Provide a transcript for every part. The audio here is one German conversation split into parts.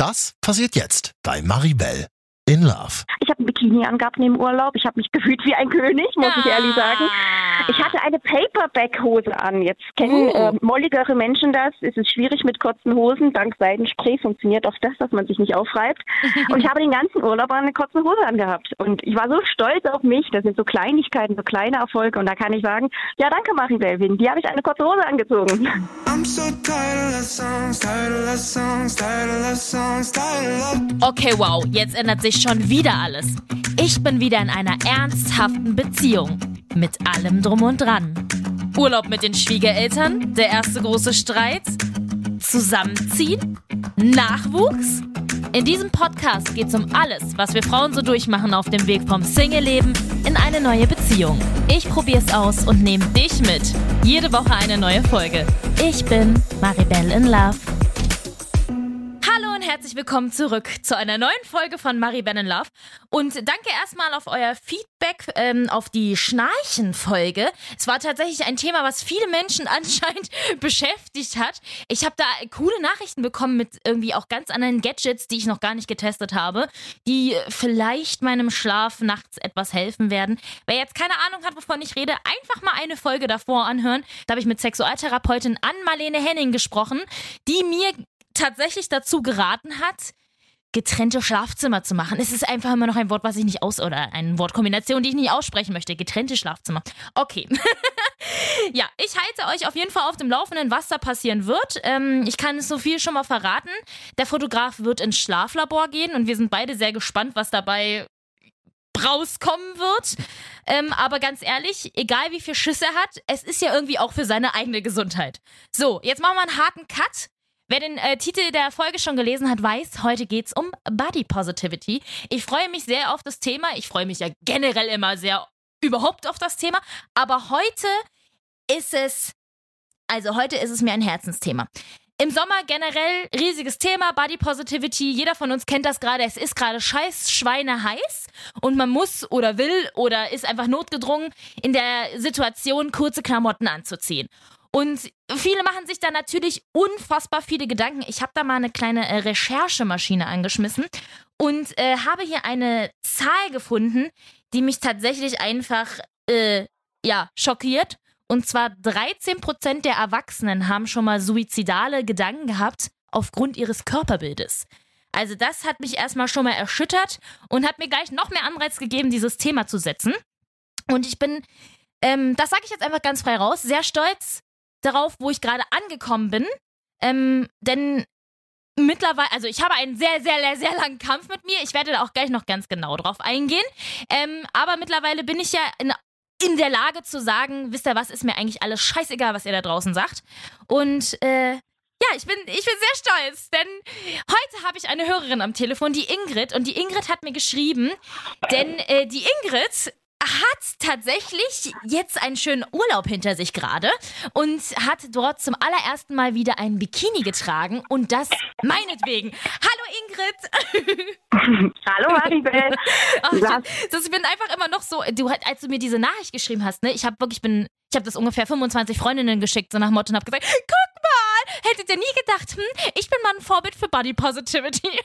Das passiert jetzt bei Maribel in Love. Habe ein Bikini angehabt neben Urlaub. Ich habe mich gefühlt wie ein König, muss ich ehrlich sagen. Ich hatte eine Paperback-Hose an. Jetzt kennen Uh. äh, molligere Menschen das. Es ist schwierig mit kurzen Hosen. Dank Seidenspray funktioniert auch das, dass man sich nicht aufreibt. Und ich habe den ganzen Urlaub eine kurze Hose angehabt. Und ich war so stolz auf mich. Das sind so Kleinigkeiten, so kleine Erfolge. Und da kann ich sagen, ja danke Maribel, wegen dir habe ich eine kurze Hose angezogen. Okay, wow, jetzt ändert sich schon wieder alles. Ich bin wieder in einer ernsthaften Beziehung. Mit allem drum und dran. Urlaub mit den Schwiegereltern, der erste große Streit, Zusammenziehen, Nachwuchs. In diesem Podcast geht es um alles, was wir Frauen so durchmachen auf dem Weg vom Single-Leben in eine neue Beziehung. Ich probier's aus und nehme dich mit. Jede Woche eine neue Folge. Ich bin Maribel in Love. Hallo und herzlich willkommen zurück zu einer neuen Folge von Maribel in Love. Und danke erstmal auf euer Feedback ähm, auf die Schnarchen-Folge. Es war tatsächlich ein Thema, was viele Menschen anscheinend beschäftigt hat. Ich habe da coole Nachrichten bekommen mit irgendwie auch ganz anderen Gadgets, die ich noch gar nicht getestet habe, die vielleicht meinem Schlaf nachts etwas helfen werden. Wer jetzt keine Ahnung hat, wovon ich rede, einfach mal eine Folge davor anhören. Da habe ich mit Sexualtherapeutin Ann-Marlene Henning gesprochen, die mir tatsächlich dazu geraten hat, getrennte Schlafzimmer zu machen. Es ist einfach immer noch ein Wort, was ich nicht aus oder eine Wortkombination, die ich nicht aussprechen möchte. Getrennte Schlafzimmer. Okay. ja, ich halte euch auf jeden Fall auf dem Laufenden, was da passieren wird. Ähm, ich kann so viel schon mal verraten. Der Fotograf wird ins Schlaflabor gehen und wir sind beide sehr gespannt, was dabei rauskommen wird. Ähm, aber ganz ehrlich, egal wie viel Schiss er hat, es ist ja irgendwie auch für seine eigene Gesundheit. So, jetzt machen wir einen harten Cut. Wer den äh, Titel der Folge schon gelesen hat, weiß, heute geht's um Body Positivity. Ich freue mich sehr auf das Thema. Ich freue mich ja generell immer sehr überhaupt auf das Thema. Aber heute ist es, also heute ist es mir ein Herzensthema. Im Sommer generell riesiges Thema, Body Positivity. Jeder von uns kennt das gerade. Es ist gerade scheiß Schweine heiß und man muss oder will oder ist einfach notgedrungen, in der Situation kurze Klamotten anzuziehen. Und viele machen sich da natürlich unfassbar viele Gedanken. Ich habe da mal eine kleine äh, Recherchemaschine angeschmissen und äh, habe hier eine Zahl gefunden, die mich tatsächlich einfach äh, ja schockiert. Und zwar 13% der Erwachsenen haben schon mal suizidale Gedanken gehabt aufgrund ihres Körperbildes. Also das hat mich erstmal schon mal erschüttert und hat mir gleich noch mehr Anreiz gegeben, dieses Thema zu setzen. Und ich bin, ähm, das sage ich jetzt einfach ganz frei raus, sehr stolz darauf, wo ich gerade angekommen bin. Ähm, denn mittlerweile, also ich habe einen sehr, sehr, sehr, sehr langen Kampf mit mir. Ich werde da auch gleich noch ganz genau drauf eingehen. Ähm, aber mittlerweile bin ich ja in, in der Lage zu sagen, wisst ihr was, ist mir eigentlich alles scheißegal, was ihr da draußen sagt. Und äh, ja, ich bin, ich bin sehr stolz, denn heute habe ich eine Hörerin am Telefon, die Ingrid, und die Ingrid hat mir geschrieben, denn äh, die Ingrid hat tatsächlich jetzt einen schönen Urlaub hinter sich gerade und hat dort zum allerersten Mal wieder ein Bikini getragen und das meinetwegen. Hallo Ingrid! Hallo Maribel. Ich, das, ich bin einfach immer noch so, du, als du mir diese Nachricht geschrieben hast, ne, ich habe wirklich, bin, ich habe das ungefähr 25 Freundinnen geschickt, so nach Motto und habe gesagt, guck mal, hättet ihr nie gedacht, hm, ich bin mal ein Vorbild für Body Positivity.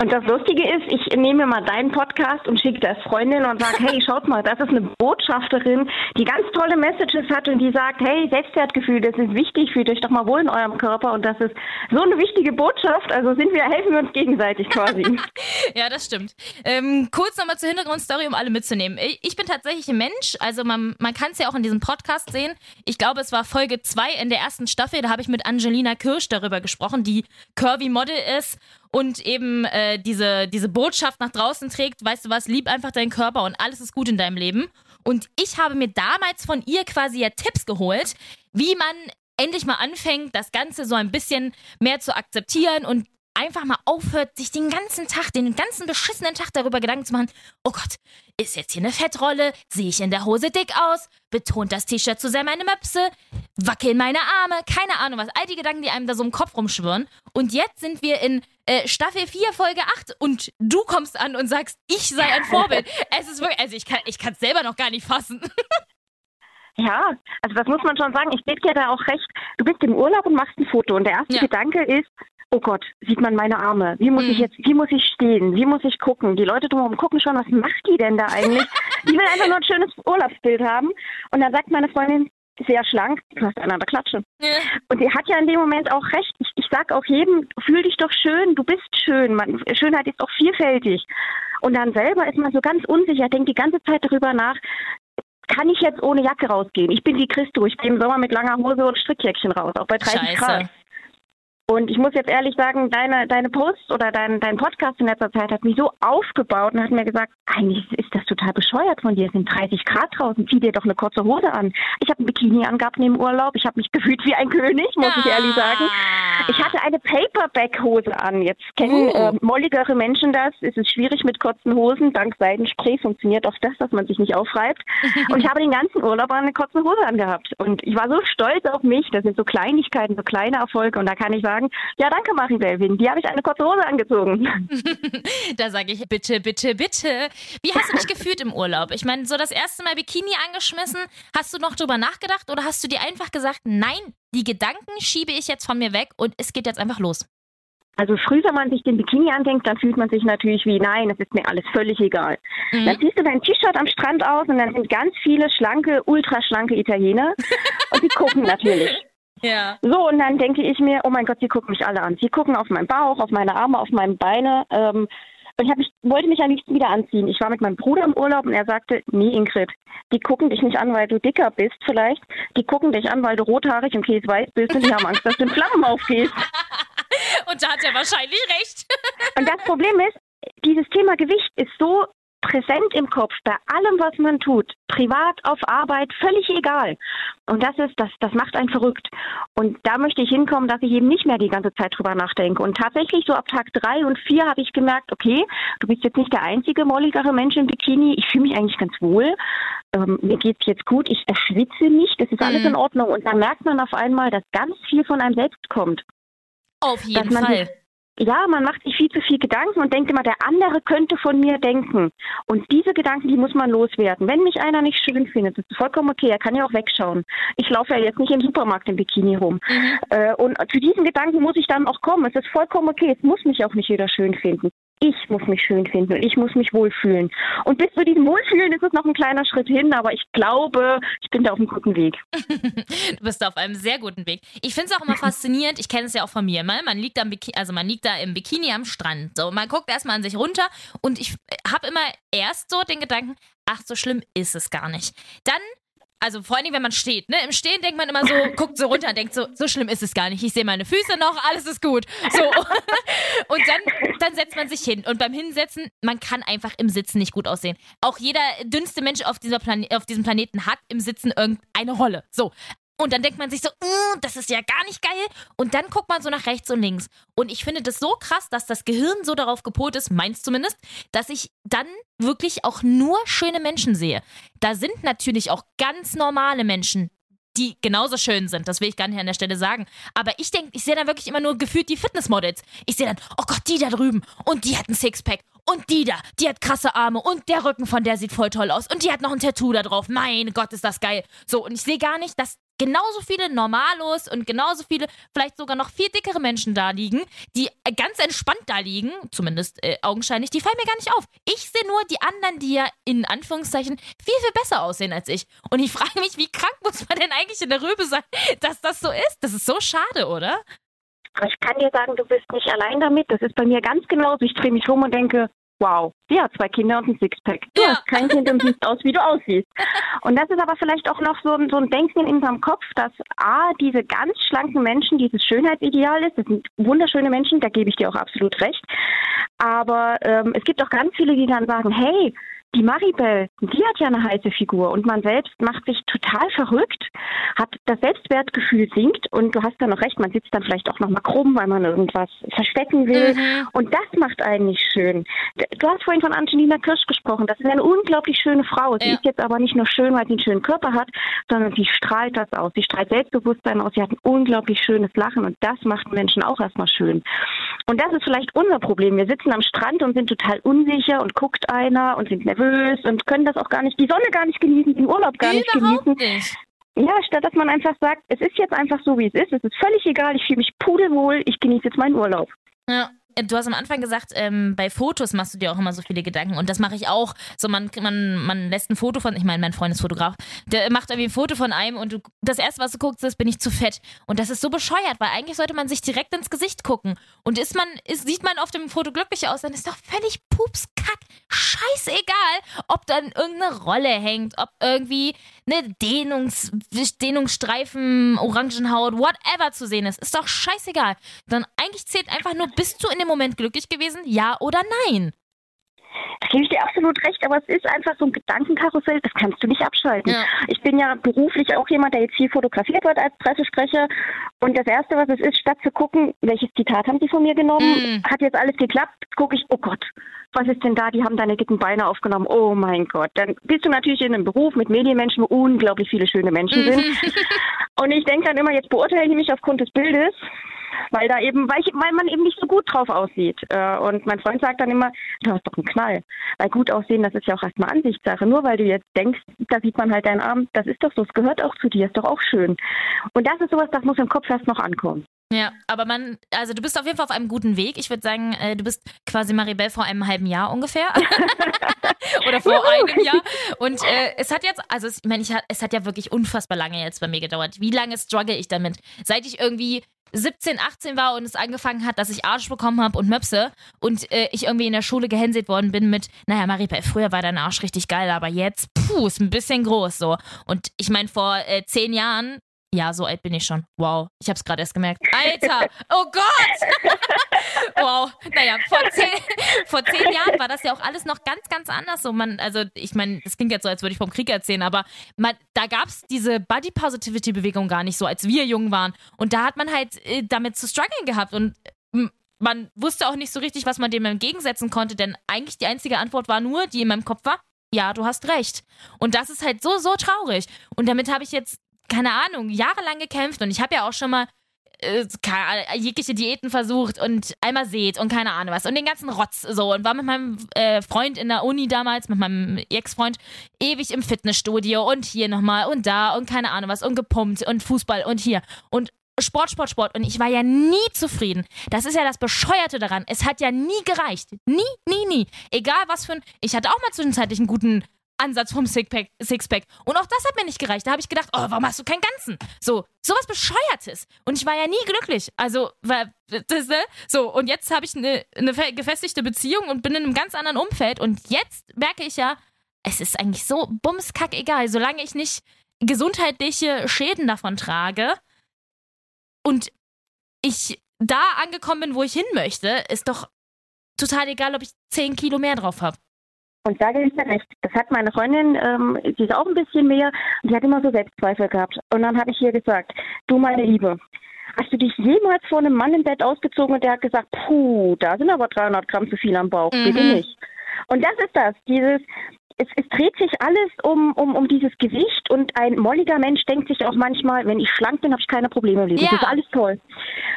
Und das Lustige ist, ich nehme mal deinen Podcast und schicke das Freundin und sage, hey, schaut mal, das ist eine Botschafterin, die ganz tolle Messages hat und die sagt, hey, Selbstwertgefühl, das ist wichtig, fühlt euch doch mal wohl in eurem Körper und das ist so eine wichtige Botschaft. Also sind wir, helfen wir uns gegenseitig quasi. Ja, das stimmt. Ähm, kurz nochmal zur Hintergrundstory, um alle mitzunehmen. Ich, bin tatsächlich ein Mensch, also man, man kann es ja auch in diesem Podcast sehen. Ich glaube, es war Folge 2 in der ersten Staffel, da habe ich mit Angelina Kirsch darüber gesprochen, die Curvy Model ist und eben äh, diese, diese Botschaft nach draußen trägt, weißt du was, lieb einfach deinen Körper und alles ist gut in deinem Leben. Und ich habe mir damals von ihr quasi ja Tipps geholt, wie man endlich mal anfängt, das Ganze so ein bisschen mehr zu akzeptieren und einfach mal aufhört, sich den ganzen Tag, den ganzen beschissenen Tag darüber Gedanken zu machen, oh Gott, ist jetzt hier eine Fettrolle? Sehe ich in der Hose dick aus? Betont das T-Shirt zu sehr meine Möpse? Wackeln meine Arme? Keine Ahnung was. All die Gedanken, die einem da so im Kopf rumschwirren. Und jetzt sind wir in äh, Staffel 4, Folge 8 und du kommst an und sagst, ich sei ein Vorbild. es ist wirklich, also ich kann ich es selber noch gar nicht fassen. Ja, also das muss man schon sagen. Ich gebe dir da auch recht. Du bist im Urlaub und machst ein Foto und der erste Ja. Gedanke ist, oh Gott, sieht man meine Arme? Wie muss Mhm. ich jetzt, wie muss ich stehen? Wie muss ich gucken? Die Leute drumherum gucken schon, was macht die denn da eigentlich? die will einfach nur ein schönes Urlaubsbild haben. Und dann sagt meine Freundin, sehr schlank, du hast einander klatschen. Ja. Und sie hat ja in dem Moment auch recht. Ich, ich sag auch jedem, fühl dich doch schön, du bist schön. Man, Schönheit ist auch vielfältig. Und dann selber ist man so ganz unsicher, denkt die ganze Zeit darüber nach, kann ich jetzt ohne Jacke rausgehen? Ich bin wie Christo, ich gehe im Sommer mit langer Hose und Strickjäckchen raus, auch bei 30 Grad. Und ich muss jetzt ehrlich sagen, deine, deine Posts oder dein, dein Podcast in letzter Zeit hat mich so aufgebaut und hat mir gesagt, eigentlich ist das total bescheuert von dir. Es sind 30 Grad draußen, zieh dir doch eine kurze Hose an. Ich habe ein Bikini angehabt neben Urlaub. Ich habe mich gefühlt wie ein König, muss ich ehrlich sagen. Ah. Ich hatte eine Paperback-Hose an. Jetzt kennen Uh. äh, molligere Menschen das. Es ist schwierig mit kurzen Hosen. Dank Seidenspray funktioniert auch das, dass man sich nicht aufreibt. Und ich habe den ganzen Urlaub eine kurze Hose angehabt. Und ich war so stolz auf mich. Das sind so Kleinigkeiten, so kleine Erfolge. Und da kann ich sagen, ja danke Maribel, wegen dir habe ich eine kurze Hose angezogen. Da sage ich bitte, bitte, bitte. Wie hast du dich gefühlt im Urlaub? Ich meine, so das erste Mal Bikini angeschmissen, hast du noch drüber nachgedacht oder hast du dir einfach gesagt, nein, die Gedanken schiebe ich jetzt von mir weg und es geht jetzt einfach los? Also früh, wenn man sich den Bikini andenkt, dann fühlt man sich natürlich wie, nein, es ist mir alles völlig egal. Mhm. Dann ziehst du dein T-Shirt am Strand aus und dann sind ganz viele schlanke, ultraschlanke Italiener und die gucken natürlich. Ja. So, und dann denke ich mir, oh mein Gott, sie gucken mich alle an. Sie gucken auf meinen Bauch, auf meine Arme, auf meine Beine. Ähm, und ich mich, wollte mich am liebsten wieder anziehen. Ich war mit meinem Bruder im Urlaub und er sagte, nee, Ingrid, die gucken dich nicht an, weil du dicker bist vielleicht. Die gucken dich an, weil du rothaarig und käseweiß bist und die haben Angst, dass du in Flammen aufgehst. Und da hat er wahrscheinlich recht. Und das Problem ist, dieses Thema Gewicht ist so präsent im Kopf bei allem, was man tut. Privat, auf Arbeit, völlig egal. Und das ist, das, das macht einen verrückt. Und da möchte ich hinkommen, dass ich eben nicht mehr die ganze Zeit drüber nachdenke. Und tatsächlich so ab Tag drei und vier habe ich gemerkt, okay, du bist jetzt nicht der einzige molligere Mensch im Bikini. Ich fühle mich eigentlich ganz wohl. Ähm, mir geht's jetzt gut. Ich erschwitze nicht. Das ist alles Mhm. in Ordnung. Und dann merkt man auf einmal, dass ganz viel von einem selbst kommt. Auf jeden man Fall. Ja, man macht sich viel zu viel Gedanken und denkt immer, der andere könnte von mir denken. Und diese Gedanken, die muss man loswerden. Wenn mich einer nicht schön findet, das ist vollkommen okay, er kann ja auch wegschauen. Ich laufe ja jetzt nicht im Supermarkt im Bikini rum. Mhm. Äh, und zu diesen Gedanken muss ich dann auch kommen. Es ist vollkommen okay, es muss mich auch nicht jeder schön finden. Ich muss mich schön finden und ich muss mich wohlfühlen. Und bis zu diesem Wohlfühlen ist es noch ein kleiner Schritt hin, aber ich glaube, ich bin da auf einem guten Weg. Du bist auf einem sehr guten Weg. Ich finde es auch immer faszinierend. Ich kenne es ja auch von mir. Mal. Man liegt am Bikini, also man liegt da im Bikini am Strand. So, man guckt erstmal an sich runter und ich habe immer erst so den Gedanken, ach, so schlimm ist es gar nicht. Dann also vor allem, wenn man steht, ne? Im Stehen denkt man immer so, guckt so runter und denkt so, so schlimm ist es gar nicht. Ich sehe meine Füße noch, alles ist gut. So. Und dann, dann setzt man sich hin. Und beim Hinsetzen, man kann einfach im Sitzen nicht gut aussehen. Auch jeder dünnste Mensch auf, dieser Plane auf diesem Planeten hat im Sitzen irgendeine Rolle. So. Und dann denkt man sich so, "Mm, das ist ja gar nicht geil. Und dann guckt man so nach rechts und links. Und ich finde das so krass, dass das Gehirn so darauf gepolt ist, meins zumindest, dass ich dann wirklich auch nur schöne Menschen sehe. Da sind natürlich auch ganz normale Menschen, die genauso schön sind. Das will ich gar nicht an der Stelle sagen. Aber ich denke, ich sehe dann wirklich immer nur gefühlt die Fitnessmodels. Ich sehe dann, oh Gott, die da drüben. Und die hat ein Sixpack. Und die da, die hat krasse Arme. Und der Rücken von der sieht voll toll aus. Und die hat noch ein Tattoo da drauf. Mein Gott, ist das geil. So, und ich sehe gar nicht, dass genauso viele Normalos und genauso viele, vielleicht sogar noch viel dickere Menschen da liegen, die äh, ganz entspannt da liegen, zumindest äh, augenscheinlich, die fallen mir gar nicht auf. Ich sehe nur die anderen, die ja in Anführungszeichen viel, viel besser aussehen als ich. Und ich frage mich, wie krank muss man denn eigentlich in der Rübe sein, dass das so ist? Das ist so schade, oder? Ich kann dir sagen, du bist nicht allein damit. Das ist bei mir ganz genauso. Ich drehe mich um und denke, wow, die hat zwei Kinder und ein Sixpack. Du Ja. hast kein Kind und siehst aus, wie du aussiehst. Und das ist aber vielleicht auch noch so, ein- so ein Denken in unserem Kopf, dass A, diese ganz schlanken Menschen, dieses Schönheitsideal ist. Das sind wunderschöne Menschen, da gebe ich dir auch absolut recht. Aber ähm, es gibt auch ganz viele, die dann sagen, hey, die Maribel, die hat ja eine heiße Figur und man selbst macht sich total verrückt, hat das Selbstwertgefühl sinkt und du hast da noch recht, man sitzt dann vielleicht auch noch mal krumm, weil man irgendwas verstecken will Mhm. und das macht eigentlich schön. Du hast vorhin von Angelina Kirsch gesprochen, das ist eine unglaublich schöne Frau. Sie Ja. ist jetzt aber nicht nur schön, weil sie einen schönen Körper hat, sondern sie strahlt das aus. Sie strahlt Selbstbewusstsein aus, sie hat ein unglaublich schönes Lachen und das macht Menschen auch erstmal schön. Und das ist vielleicht unser Problem. Wir sitzen am Strand und sind total unsicher und guckt einer und sind nervös und können das auch gar nicht, die Sonne gar nicht genießen, den Urlaub gar nicht genießen. nicht. Ja, statt dass man einfach sagt, es ist jetzt einfach so, wie es ist, es ist völlig egal, ich fühle mich pudelwohl, ich genieße jetzt meinen Urlaub. Ja. Du hast am Anfang gesagt, ähm, bei Fotos machst du dir auch immer so viele Gedanken und das mache ich auch. So, man, man, man lässt ein Foto von, ich meine, mein Freund ist Fotograf, der macht irgendwie ein Foto von einem und du, das erste, was du guckst, ist, bin ich zu fett. Und das ist so bescheuert, weil eigentlich sollte man sich direkt ins Gesicht gucken. Und ist man, ist, sieht man auf dem Foto glücklich aus, dann ist doch völlig pupskack, scheißegal, ob dann irgendeine Rolle hängt, ob irgendwie eine Dehnungs, Dehnungsstreifen, Orangenhaut, whatever zu sehen ist. Ist doch scheißegal. Dann eigentlich zählt einfach nur, bist du in dem Moment glücklich gewesen? Ja oder nein? Da gebe ich dir absolut recht, aber es ist einfach so ein Gedankenkarussell, das kannst du nicht abschalten. Ja. Ich bin ja beruflich auch jemand, der jetzt viel fotografiert wird als Pressesprecher. Und das Erste, was es ist, statt zu gucken, welches Zitat haben sie von mir genommen, Mm. hat jetzt alles geklappt, gucke ich, oh Gott, was ist denn da? Die haben deine dicken Beine aufgenommen. Oh mein Gott. Dann bist du natürlich in einem Beruf mit Medienmenschen, wo unglaublich viele schöne Menschen sind. Und ich denke dann immer, jetzt beurteilen die mich aufgrund des Bildes, weil da eben, weil, ich, weil man eben nicht so gut drauf aussieht. Äh, Und mein Freund sagt dann immer, du hast doch einen Knall. Weil gut aussehen, das ist ja auch erstmal Ansichtssache. Nur weil du jetzt denkst, da sieht man halt deinen Arm, das ist doch so, es gehört auch zu dir, ist doch auch schön. Und das ist sowas, das muss im Kopf erst noch ankommen. Ja, aber man, also du bist auf jeden Fall auf einem guten Weg. Ich würde sagen, äh, du bist quasi Maribel vor einem halben Jahr ungefähr. Oder vor einem Jahr. Und äh, es hat jetzt, also es, ich meine, es hat ja wirklich unfassbar lange jetzt bei mir gedauert. Wie lange struggle ich damit? Seit ich irgendwie 17, 18 war und es angefangen hat, dass ich Arsch bekommen habe und Möpse und äh, ich irgendwie in der Schule gehänselt worden bin mit, naja, Maribel, früher war dein Arsch richtig geil, aber jetzt, puh, ist ein bisschen groß so. Und ich meine, vor äh, zehn Jahren ja, so alt bin ich schon. Wow, ich hab's gerade erst gemerkt. Alter, oh Gott! wow, naja, vor zehn, vor zehn Jahren war das ja auch alles noch ganz, ganz anders. So, man, also ich meine, das klingt jetzt so, als würde ich vom Krieg erzählen, aber man, da gab's diese Body Positivity Bewegung gar nicht so, als wir jung waren. Und da hat man halt äh, damit zu strugglen gehabt und man wusste auch nicht so richtig, was man dem entgegensetzen konnte, denn eigentlich die einzige Antwort war nur, die in meinem Kopf war, ja, du hast recht. Und das ist halt so, so traurig. Und damit habe ich jetzt keine Ahnung, jahrelang gekämpft und ich habe ja auch schon mal äh, jegliche Diäten versucht und einmal seht und keine Ahnung was und den ganzen Rotz so und war mit meinem äh, Freund in der Uni damals, mit meinem Ex-Freund, ewig im Fitnessstudio und hier nochmal und da und keine Ahnung was und gepumpt und Fußball und hier und Sport, Sport, Sport und ich war ja nie zufrieden. Das ist ja das Bescheuerte daran. Es hat ja nie gereicht. Nie, nie, nie. Egal was für ein. Ich hatte auch mal zwischenzeitlich einen guten Ansatz vom Sixpack. Sixpack. Und auch das hat mir nicht gereicht. Da habe ich gedacht, oh, warum hast du keinen ganzen? So, sowas Bescheuertes. Und ich war ja nie glücklich. Also, weil, das, ne? So, und jetzt habe ich eine, fe- gefestigte Beziehung und bin in einem ganz anderen Umfeld. Und jetzt merke ich ja, es ist eigentlich so bumskack egal. Solange ich nicht gesundheitliche Schäden davon trage und ich da angekommen bin, wo ich hin möchte, ist doch total egal, ob ich 10 Kilo mehr drauf habe. Und da gebe ich dir recht. Das hat meine Freundin, ähm, die ist auch ein bisschen mehr, und die hat immer so Selbstzweifel gehabt. Und dann habe ich ihr gesagt, du meine Liebe, hast du dich jemals vor einem Mann im Bett ausgezogen und der hat gesagt, puh, da sind aber 300 Gramm zu viel am Bauch, bitte Mhm. nicht. Und das ist das, dieses, es, es dreht sich alles um, um, um dieses Gewicht und ein molliger Mensch denkt sich auch manchmal, wenn ich schlank bin, habe ich keine Probleme im Leben. Ja. Das ist alles toll.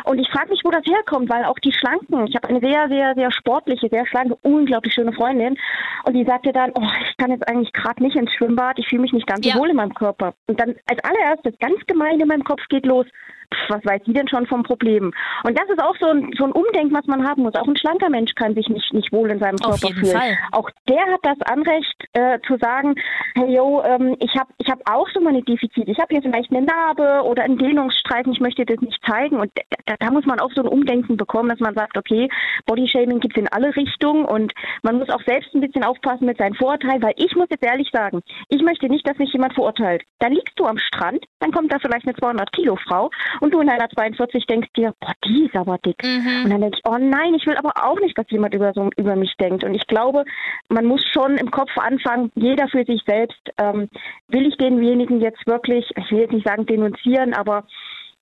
Und ich frage mich, wo das herkommt, weil auch die Schlanken, ich habe eine sehr, sehr, sehr sportliche, sehr schlanke, unglaublich schöne Freundin und die sagte dann, oh, ich kann jetzt eigentlich gerade nicht ins Schwimmbad, ich fühle mich nicht ganz Ja. so wohl in meinem Körper. Und dann als allererstes, ganz gemein in meinem Kopf geht los, pff, was weiß die denn schon vom Problem? Und das ist auch so ein, so ein Umdenken, was man haben muss. Auch ein schlanker Mensch kann sich nicht, nicht wohl in seinem Auf Körper jeden fühlen. Fall. Auch der hat das Anrecht äh, zu sagen, hey yo, ähm, ich habe ich hab auch so meine Defizite. Ich habe hier vielleicht eine Narbe oder einen Dehnungsstreifen, ich möchte das nicht zeigen. Und da, da muss man auch so ein Umdenken bekommen, dass man sagt, okay, Bodyshaming gibt es in alle Richtungen und man muss auch selbst ein bisschen aufpassen mit seinen Vorurteilen, weil ich muss jetzt ehrlich sagen, ich möchte nicht, dass mich jemand verurteilt. Dann liegst du am Strand, dann kommt da vielleicht eine 200 Kilo Frau und du in einer 42 denkst dir, boah, die ist aber dick. Mhm. Und dann denke ich, oh nein, ich will aber auch nicht, dass jemand über, so, über mich denkt. Und ich glaube, man muss schon im Kopf anfangen, jeder für sich selbst, ähm, will ich denjenigen jetzt wirklich, ich will jetzt nicht sagen denunzieren, aber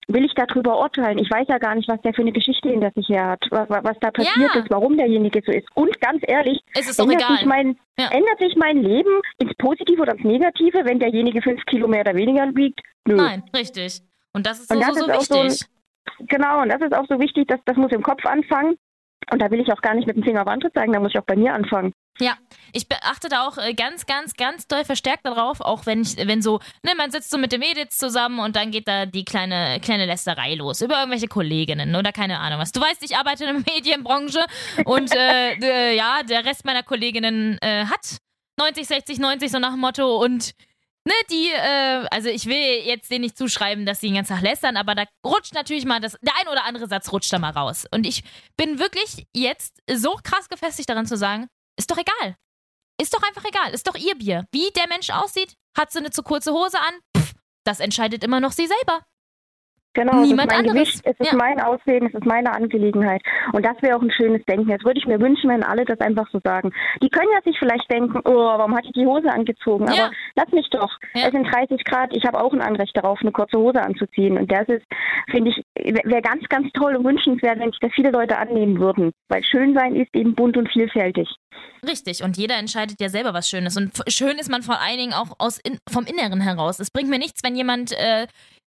will ich darüber urteilen? Ich weiß ja gar nicht, was der für eine Geschichte hinter sich her hat, was, was da passiert Ja. ist, warum derjenige so ist. Und ganz ehrlich, ändert sich, mein, Ja. ändert sich mein Leben ins Positive oder ins Negative, wenn derjenige fünf Kilo mehr oder weniger wiegt? Nö. Nein, richtig. Und das ist so, Und das so, so ist auch so wichtig. Genau, und das ist auch so wichtig, dass das muss im Kopf anfangen. Und da will ich auch gar nicht mit dem Finger auf andere zeigen, da muss ich auch bei mir anfangen. Ja, ich beachte da auch äh, ganz, ganz, ganz doll verstärkt darauf, auch wenn ich, wenn so, ne, man sitzt so mit dem Edith zusammen und dann geht da die kleine, kleine Lästerei los über irgendwelche Kolleginnen oder keine Ahnung was. Du weißt, ich arbeite in der Medienbranche und äh, äh, ja, der Rest meiner Kolleginnen äh, hat 90, 60, 90 so nach dem Motto und ne, die, äh, also ich will jetzt denen nicht zuschreiben, dass sie den ganzen Tag lästern, aber da rutscht natürlich mal das, der ein oder andere Satz rutscht da mal raus. Und ich bin wirklich jetzt so krass gefestigt daran zu sagen, ist doch egal. Ist doch einfach egal. Ist doch ihr Bier. Wie der Mensch aussieht, hat sie eine zu kurze Hose an, pff, das entscheidet immer noch sie selber. Genau, Niemand es ist mein anderes. Gewicht, es ist Ja. mein Aussehen, es ist meine Angelegenheit. Und das wäre auch ein schönes Denken. Jetzt würde ich mir wünschen, wenn alle das einfach so sagen. Die können ja sich vielleicht denken, oh, warum hat die die Hose angezogen? Ja. Aber lass mich doch. Ja. Es sind 30 Grad, ich habe auch ein Anrecht darauf, eine kurze Hose anzuziehen. Und das ist, finde ich, wäre ganz, ganz toll und wünschenswert, wenn sich das viele Leute annehmen würden. Weil Schönsein ist eben bunt und vielfältig. Richtig, und jeder entscheidet ja selber, was schön ist. Und schön ist man vor allen Dingen auch aus in, vom Inneren heraus. Es bringt mir nichts, wenn jemand äh,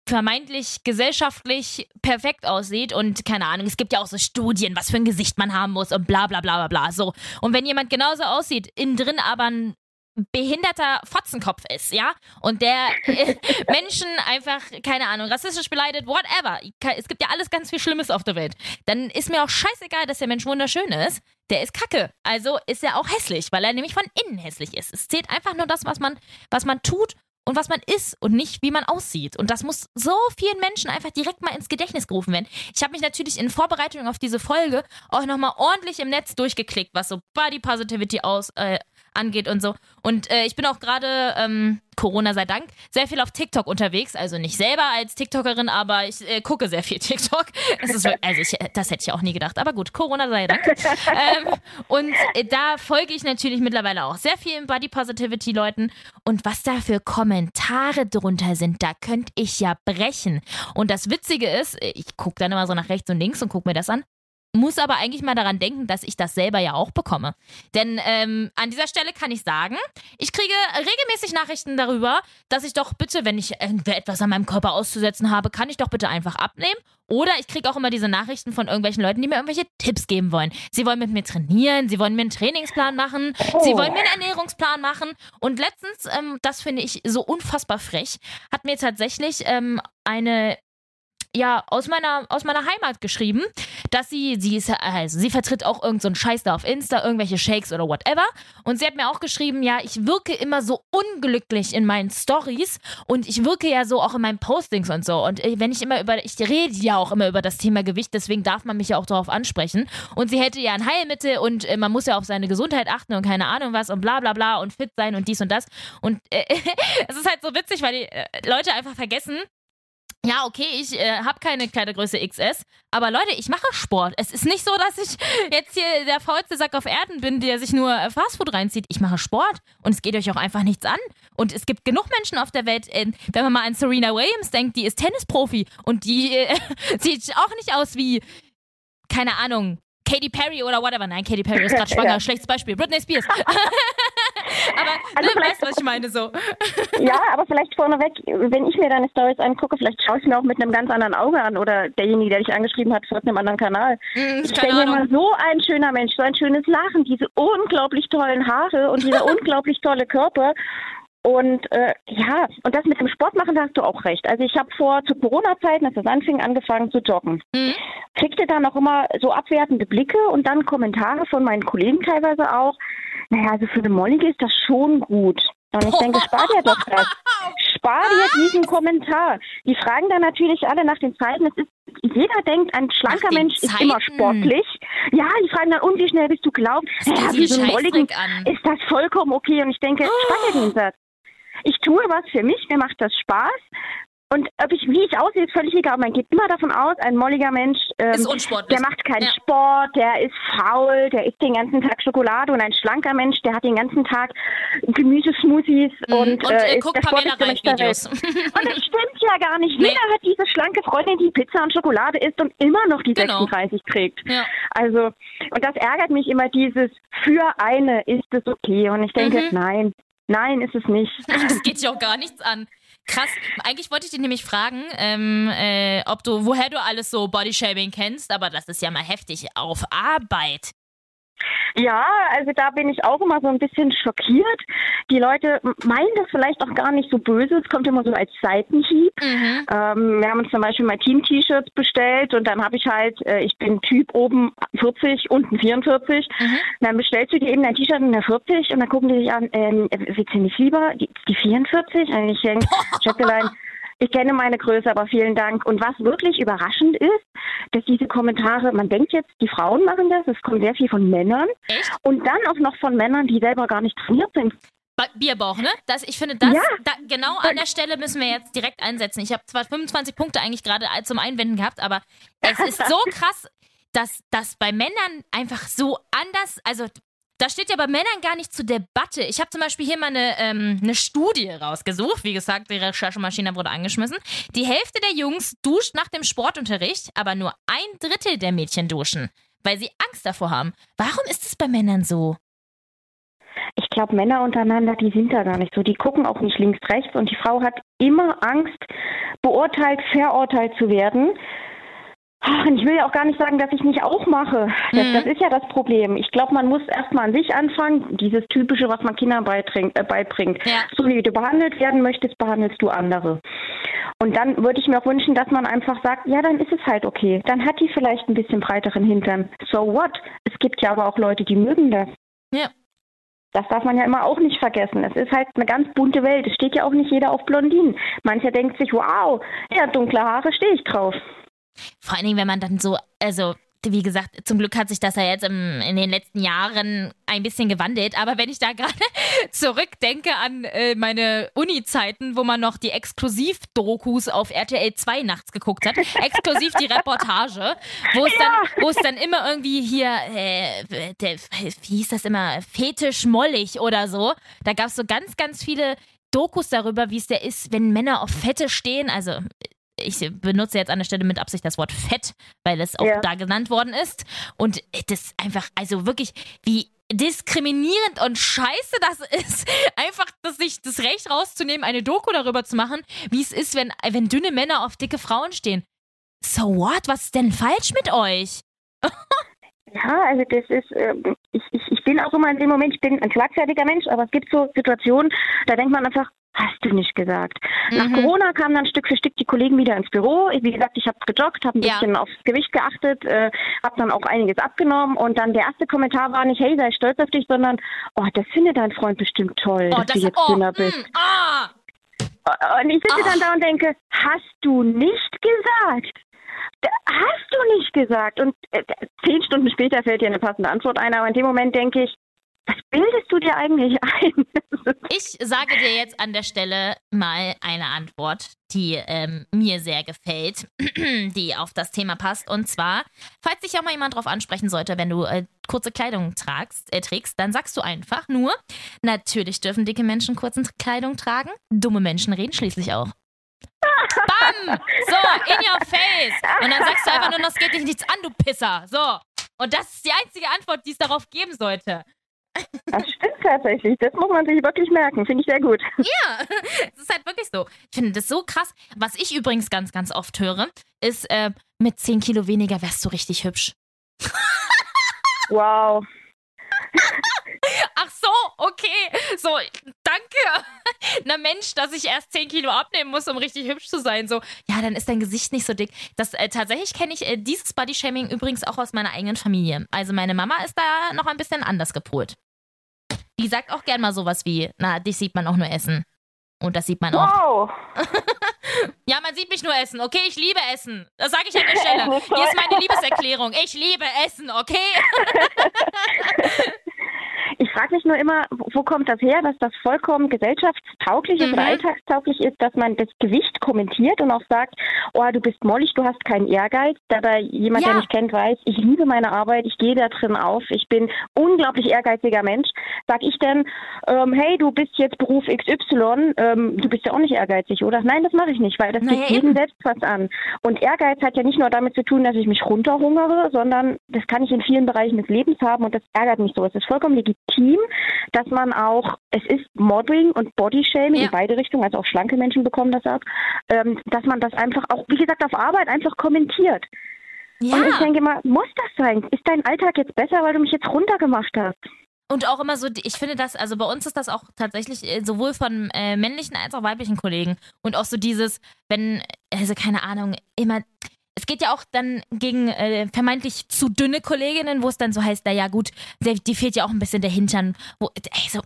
vermeintlich gesellschaftlich perfekt aussieht und keine Ahnung, es gibt ja auch so Studien, was für ein Gesicht man haben muss und bla bla bla bla bla. So. Und wenn jemand genauso aussieht, innen drin aber ein behinderter Fotzenkopf ist, ja, und der Menschen einfach, keine Ahnung, rassistisch beleidigt, whatever. Es gibt ja alles ganz viel Schlimmes auf der Welt. Dann ist mir auch scheißegal, dass der Mensch wunderschön ist. Der ist kacke. Also ist er auch hässlich, weil er nämlich von innen hässlich ist. Es zählt einfach nur das, was man, was man tut und was man ist und nicht, wie man aussieht. Und das muss so vielen Menschen einfach direkt mal ins Gedächtnis gerufen werden. Ich habe mich natürlich in Vorbereitung auf diese Folge auch nochmal ordentlich im Netz durchgeklickt, was so Body Positivity aus, äh, angeht und so. Und äh, ich bin auch gerade, ähm, Corona sei Dank, sehr viel auf TikTok unterwegs. Also nicht selber als TikTokerin, aber ich äh, gucke sehr viel TikTok. Das, ist, also ich, das hätte ich auch nie gedacht. Aber gut, Corona sei Dank. ähm, und äh, da folge ich natürlich mittlerweile auch sehr vielen Body Positivity Leuten. Und was da für Kommentare drunter sind, da könnte ich ja brechen. Und das Witzige ist, äh, ich gucke dann immer so nach rechts und links und gucke mir das an. Muss aber eigentlich mal daran denken, dass ich das selber ja auch bekomme. Denn ähm, an dieser Stelle kann ich sagen, ich kriege regelmäßig Nachrichten darüber, dass ich doch bitte, wenn ich etwas an meinem Körper auszusetzen habe, kann ich doch bitte einfach abnehmen. Oder ich kriege auch immer diese Nachrichten von irgendwelchen Leuten, die mir irgendwelche Tipps geben wollen. Sie wollen mit mir trainieren, sie wollen mir einen Trainingsplan machen, sie wollen mir einen Ernährungsplan machen. Und letztens, ähm, das finde ich so unfassbar frech, hat mir tatsächlich ähm, eine ja, aus meiner, aus meiner Heimat geschrieben, dass sie, sie ist, also sie vertritt auch irgendeinen so Scheiß da auf Insta, irgendwelche Shakes oder whatever. Und sie hat mir auch geschrieben, ja, ich wirke immer so unglücklich in meinen Stories und ich wirke ja so auch in meinen Postings und so. Und wenn ich immer über, ich rede ja auch immer über das Thema Gewicht, deswegen darf man mich ja auch darauf ansprechen. Und sie hätte ja ein Heilmittel und äh, man muss ja auf seine Gesundheit achten und keine Ahnung was und bla bla bla und fit sein und dies und das. Und äh, es ist halt so witzig, weil die äh, Leute einfach vergessen, ja, okay, ich äh, habe keine Kleidergröße XS, aber Leute, ich mache Sport. Es ist nicht so, dass ich jetzt hier der faulste Sack auf Erden bin, der sich nur äh, Fastfood reinzieht. Ich mache Sport und es geht euch auch einfach nichts an. Und es gibt genug Menschen auf der Welt, äh, wenn man mal an Serena Williams denkt, die ist Tennisprofi und die äh, sieht auch nicht aus wie, keine Ahnung, Katy Perry oder whatever. Nein, Katy Perry ist gerade schwanger. Ja. Schlechtes Beispiel. Britney Spears. aber Also ne, vielleicht- weißt du, was ich meine? So. Ja, aber vielleicht vorneweg, wenn ich mir deine Stories angucke, vielleicht schaue ich mir auch mit einem ganz anderen Auge an oder derjenige, der dich angeschrieben hat, folgt einem anderen Kanal. Hm, Ich Ahnung. mal so ein schöner Mensch, so ein schönes Lachen, diese unglaublich tollen Haare und dieser unglaublich tolle Körper. Und äh, ja, und das mit dem Sport machen, da hast du auch recht. Also ich habe vor zu Corona-Zeiten, als das anfing, angefangen zu joggen. Mhm. Kriegte dann auch immer so abwertende Blicke und dann Kommentare von meinen Kollegen teilweise auch. Naja, also für eine Mollige ist das schon gut. Und ich denke, spar dir doch das. Spar dir diesen Kommentar. Die fragen dann natürlich alle nach den Zeiten. Es ist, jeder denkt, ein schlanker Mensch ist immer Zeiten? sportlich. Ja, die fragen dann, und wie schnell bist du gelaufen? Ja, wie so Molligen an. ist das vollkommen okay. Und ich denke, spar dir den Satz. Ich tue was für mich, mir macht das Spaß. Und ob ich, wie ich aussehe, ist völlig egal. Man geht immer davon aus, ein molliger Mensch, ähm, der macht keinen Ja. Sport, der ist faul, der isst den ganzen Tag Schokolade und ein schlanker Mensch, der hat den ganzen Tag Gemüsesmoothies Mhm. und, Und, äh, äh, ist guckt der Pamela Mensch der. Welt. Und das stimmt ja gar nicht. Nee. Jeder hat diese schlanke Freundin, die Pizza und Schokolade isst und immer noch die Genau. 36 trägt. Ja. Also, und das ärgert mich immer dieses, für eine ist es okay. Und ich denke, Mhm. nein, nein ist es nicht. Das geht dich auch gar nichts an. Krass. Eigentlich wollte ich dich nämlich fragen, ähm, äh, ob du, woher du alles so Bodyshaming kennst, aber das ist ja mal heftig auf Arbeit. Ja, also da bin ich auch immer so ein bisschen schockiert. Die Leute meinen das vielleicht auch gar nicht so böse. Es kommt immer so als Seitenhieb. Mhm. Ähm, wir haben uns zum Beispiel mal Team-T-Shirts bestellt und dann habe ich halt, äh, ich bin Typ oben 40, unten 44. Mhm. Dann bestellst du dir eben dein T-Shirt in der 40 und dann gucken die dich an, ähm, willst du nicht lieber die, die 44? Und ich denke, Schätzelein, ich kenne meine Größe, aber vielen Dank. Und was wirklich überraschend ist, dass diese Kommentare, man denkt jetzt, die Frauen machen das, es kommt sehr viel von Männern Echt? und dann auch noch von Männern, die selber gar nicht trainiert sind. Ba- Bierbauch, ne? Das, ich finde, das, Ja. da, genau an der Stelle müssen wir jetzt direkt einsetzen. Ich habe zwar 25 Punkte eigentlich gerade zum Einwenden gehabt, aber es ist so krass, dass das bei Männern einfach so anders, also das steht ja bei Männern gar nicht zur Debatte. Ich habe zum Beispiel hier mal eine, ähm, eine Studie rausgesucht. Wie gesagt, die Recherchemaschine wurde angeschmissen. Die Hälfte der Jungs duscht nach dem Sportunterricht, aber nur ein Drittel der Mädchen duschen, weil sie Angst davor haben. Warum ist es bei Männern so? Ich glaube, Männer untereinander, die sind da gar nicht so. Die gucken auch nicht links, rechts und die Frau hat immer Angst, beurteilt, verurteilt zu werden. Ach, und ich will ja auch gar nicht sagen, dass ich nicht auch mache. Das, Mhm. das ist ja das Problem. Ich glaube, man muss erstmal an sich anfangen. Dieses Typische, was man Kindern äh, beibringt. Ja. So wie du behandelt werden möchtest, behandelst du andere. Und dann würde ich mir auch wünschen, dass man einfach sagt, ja, dann ist es halt okay. Dann hat die vielleicht ein bisschen breiteren Hintern. So what? Es gibt ja aber auch Leute, die mögen das. Ja. Das darf man ja immer auch nicht vergessen. Es ist halt eine ganz bunte Welt. Es steht ja auch nicht jeder auf Blondinen. Mancher denkt sich, wow, ja, dunkle Haare stehe ich drauf. Vor allen Dingen, wenn man dann so, also wie gesagt, zum Glück hat sich das ja jetzt im, in den letzten Jahren ein bisschen gewandelt. Aber wenn ich da gerade zurückdenke an äh, meine Uni-Zeiten, wo man noch die Exklusiv-Dokus auf RTL 2 nachts geguckt hat, exklusiv die Reportage, wo es dann, wo es dann immer irgendwie hier, äh, der, wie hieß das immer, fetisch mollig oder so. Da gab es so ganz, ganz viele Dokus darüber, wie es der ist, wenn Männer auf Fette stehen. Also ich benutze jetzt an der Stelle mit Absicht das Wort Fett, weil es auch Ja. da genannt worden ist. Und das einfach, also wirklich, wie diskriminierend und scheiße das ist, einfach das, sich das Recht rauszunehmen, eine Doku darüber zu machen, wie es ist, wenn, wenn dünne Männer auf dicke Frauen stehen. So what? Was ist denn falsch mit euch? Ja, also das ist, ähm, ich, ich, ich bin auch immer in dem Moment, ich bin ein schlagfertiger Mensch, aber es gibt so Situationen, da denkt man einfach, hast du nicht gesagt. Nach Mhm. Corona kamen dann Stück für Stück die Kollegen wieder ins Büro. Wie gesagt, ich habe gejoggt, habe ein Ja. bisschen aufs Gewicht geachtet, äh, habe dann auch einiges abgenommen und dann der erste Kommentar war nicht, hey, sei stolz auf dich, sondern, oh, das findet dein Freund bestimmt toll, Oh, dass das, du jetzt oh, dünner bist. mm, ah. Und ich sitze Ach. dann da und denke, hast du nicht gesagt? Hast du nicht gesagt? Und äh, zehn Stunden später fällt dir eine passende Antwort ein, aber in dem Moment denke ich, was bildest du dir eigentlich ein? Ich sage dir jetzt an der Stelle mal eine Antwort, die ähm, mir sehr gefällt, die auf das Thema passt. Und zwar, falls dich auch mal jemand drauf ansprechen sollte, wenn du äh, kurze Kleidung tragst, äh, trägst, dann sagst du einfach nur, natürlich dürfen dicke Menschen kurze Kleidung tragen, dumme Menschen reden schließlich auch. Bam! So, in your face! Und dann sagst du einfach nur, das geht dich nichts an, du Pisser. So. Und das ist die einzige Antwort, die es darauf geben sollte. Das stimmt tatsächlich. Das muss man sich wirklich merken. Finde ich sehr gut. Ja, es ist halt wirklich so. Ich finde das so krass. Was ich übrigens ganz, ganz oft höre, ist, äh, mit 10 Kilo weniger wärst du richtig hübsch. Wow. Ach so, okay. So, danke. Na Mensch, dass ich erst 10 Kilo abnehmen muss, um richtig hübsch zu sein. So, ja, dann ist dein Gesicht nicht so dick. Das, äh, tatsächlich kenne ich äh, dieses Bodyshaming übrigens auch aus meiner eigenen Familie. Also meine Mama ist da noch ein bisschen anders gepolt. Die sagt auch gern mal sowas wie, na, dich sieht man auch nur essen. Und das sieht man auch. Wow. Ja, man sieht mich nur essen, okay? Ich liebe Essen. Das sage ich an der Stelle. Hier ist meine Liebeserklärung. Ich liebe Essen, okay? Ich frage mich nur immer, wo kommt das her, dass das vollkommen gesellschaftstauglich Mhm. oder alltagstauglich ist, dass man das Gewicht kommentiert und auch sagt, oh, du bist mollig, du hast keinen Ehrgeiz. Dabei jemand, Ja. der mich kennt, weiß, ich liebe meine Arbeit, ich gehe da drin auf, ich bin unglaublich ehrgeiziger Mensch. Sag ich denn, ähm, hey, du bist jetzt Beruf XY, ähm, du bist ja auch nicht ehrgeizig, oder? Nein, das mache ich nicht, weil das Na ja, geht jedem selbst was an. Und Ehrgeiz hat ja nicht nur damit zu tun, dass ich mich runterhungere, sondern das kann ich in vielen Bereichen des Lebens haben und das ärgert mich so. Es ist vollkommen legitim, dass man auch, es ist Mobbing und Bodyshaming Ja. in beide Richtungen, also auch schlanke Menschen bekommen das ab, ähm, dass man das einfach auch, wie gesagt, auf Arbeit einfach kommentiert. Ja. Und ich denke immer, muss das sein? Ist dein Alltag jetzt besser, weil du mich jetzt runtergemacht hast? Und auch immer so, ich finde das, also bei uns ist das auch tatsächlich äh, sowohl von äh, männlichen als auch weiblichen Kollegen. Und auch so dieses, wenn, also keine Ahnung, immer. Es geht ja auch dann gegen äh, vermeintlich zu dünne Kolleginnen, wo es dann so heißt, naja gut, der, die fehlt ja auch ein bisschen der Hintern. Wo, ey, so,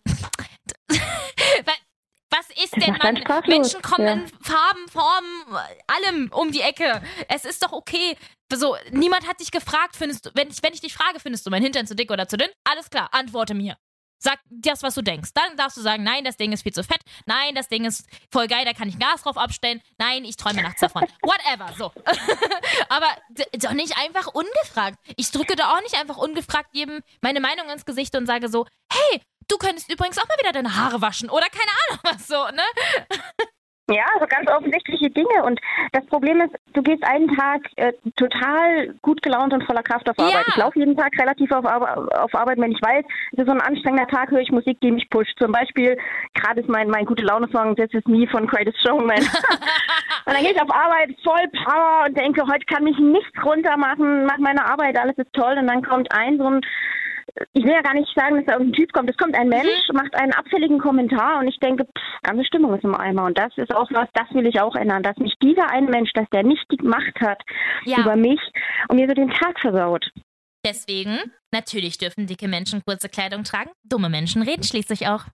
was ist denn, man? Menschen kommen ja. in Farben, Formen, allem um die Ecke. Es ist doch okay. So, niemand hat dich gefragt, findest du, wenn ich, wenn ich dich frage, findest du mein Hintern zu dick oder zu dünn? Alles klar, antworte mir. Sag das, was du denkst. Dann darfst du sagen, nein, das Ding ist viel zu fett. Nein, das Ding ist voll geil, da kann ich Gas drauf abstellen. Nein, ich träume nachts davon. Whatever, so. Aber doch nicht einfach ungefragt. Ich drücke da auch nicht einfach ungefragt jedem meine Meinung ins Gesicht und sage so, hey, du könntest übrigens auch mal wieder deine Haare waschen oder keine Ahnung was so, ne? Ja, so ganz offensichtliche Dinge. Und das Problem ist, du gehst einen Tag äh, total gut gelaunt und voller Kraft auf Ja. Arbeit. Ich laufe jeden Tag relativ auf, Ar- auf Arbeit, wenn ich weiß, es ist so ein anstrengender Tag, höre ich Musik, die mich pusht. Zum Beispiel, gerade ist mein, mein gute Laune-Song This Is Me von Greatest Showman. und dann gehe ich auf Arbeit voll Power und denke, heute kann mich nichts runter machen, mach meine Arbeit, alles ist toll. Und dann kommt ein so ein ich will ja gar nicht sagen, dass da irgendein Typ kommt. Es kommt ein Mensch, macht einen abfälligen Kommentar und ich denke, pff, ganze Stimmung ist im Eimer. Und das ist auch was, das will ich auch ändern, dass mich dieser eine Mensch, dass der nicht die Macht hat Ja. über mich und mir so den Tag versaut. Deswegen, natürlich dürfen dicke Menschen kurze Kleidung tragen. Dumme Menschen reden schließlich auch.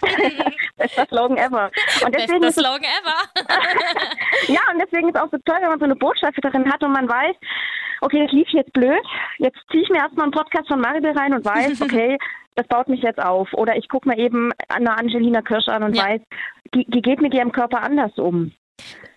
Bester Slogan ever. Und deswegen Bester Slogan ever. ja, und deswegen ist es auch so toll, wenn man so eine Botschafterin hat und man weiß, okay, das lief jetzt blöd. Jetzt ziehe ich mir erstmal einen Podcast von Maribel rein und weiß, okay, das baut mich jetzt auf. Oder ich gucke mir eben eine Angelina Kirsch an und Ja. weiß, die, die geht mit ihrem Körper anders um.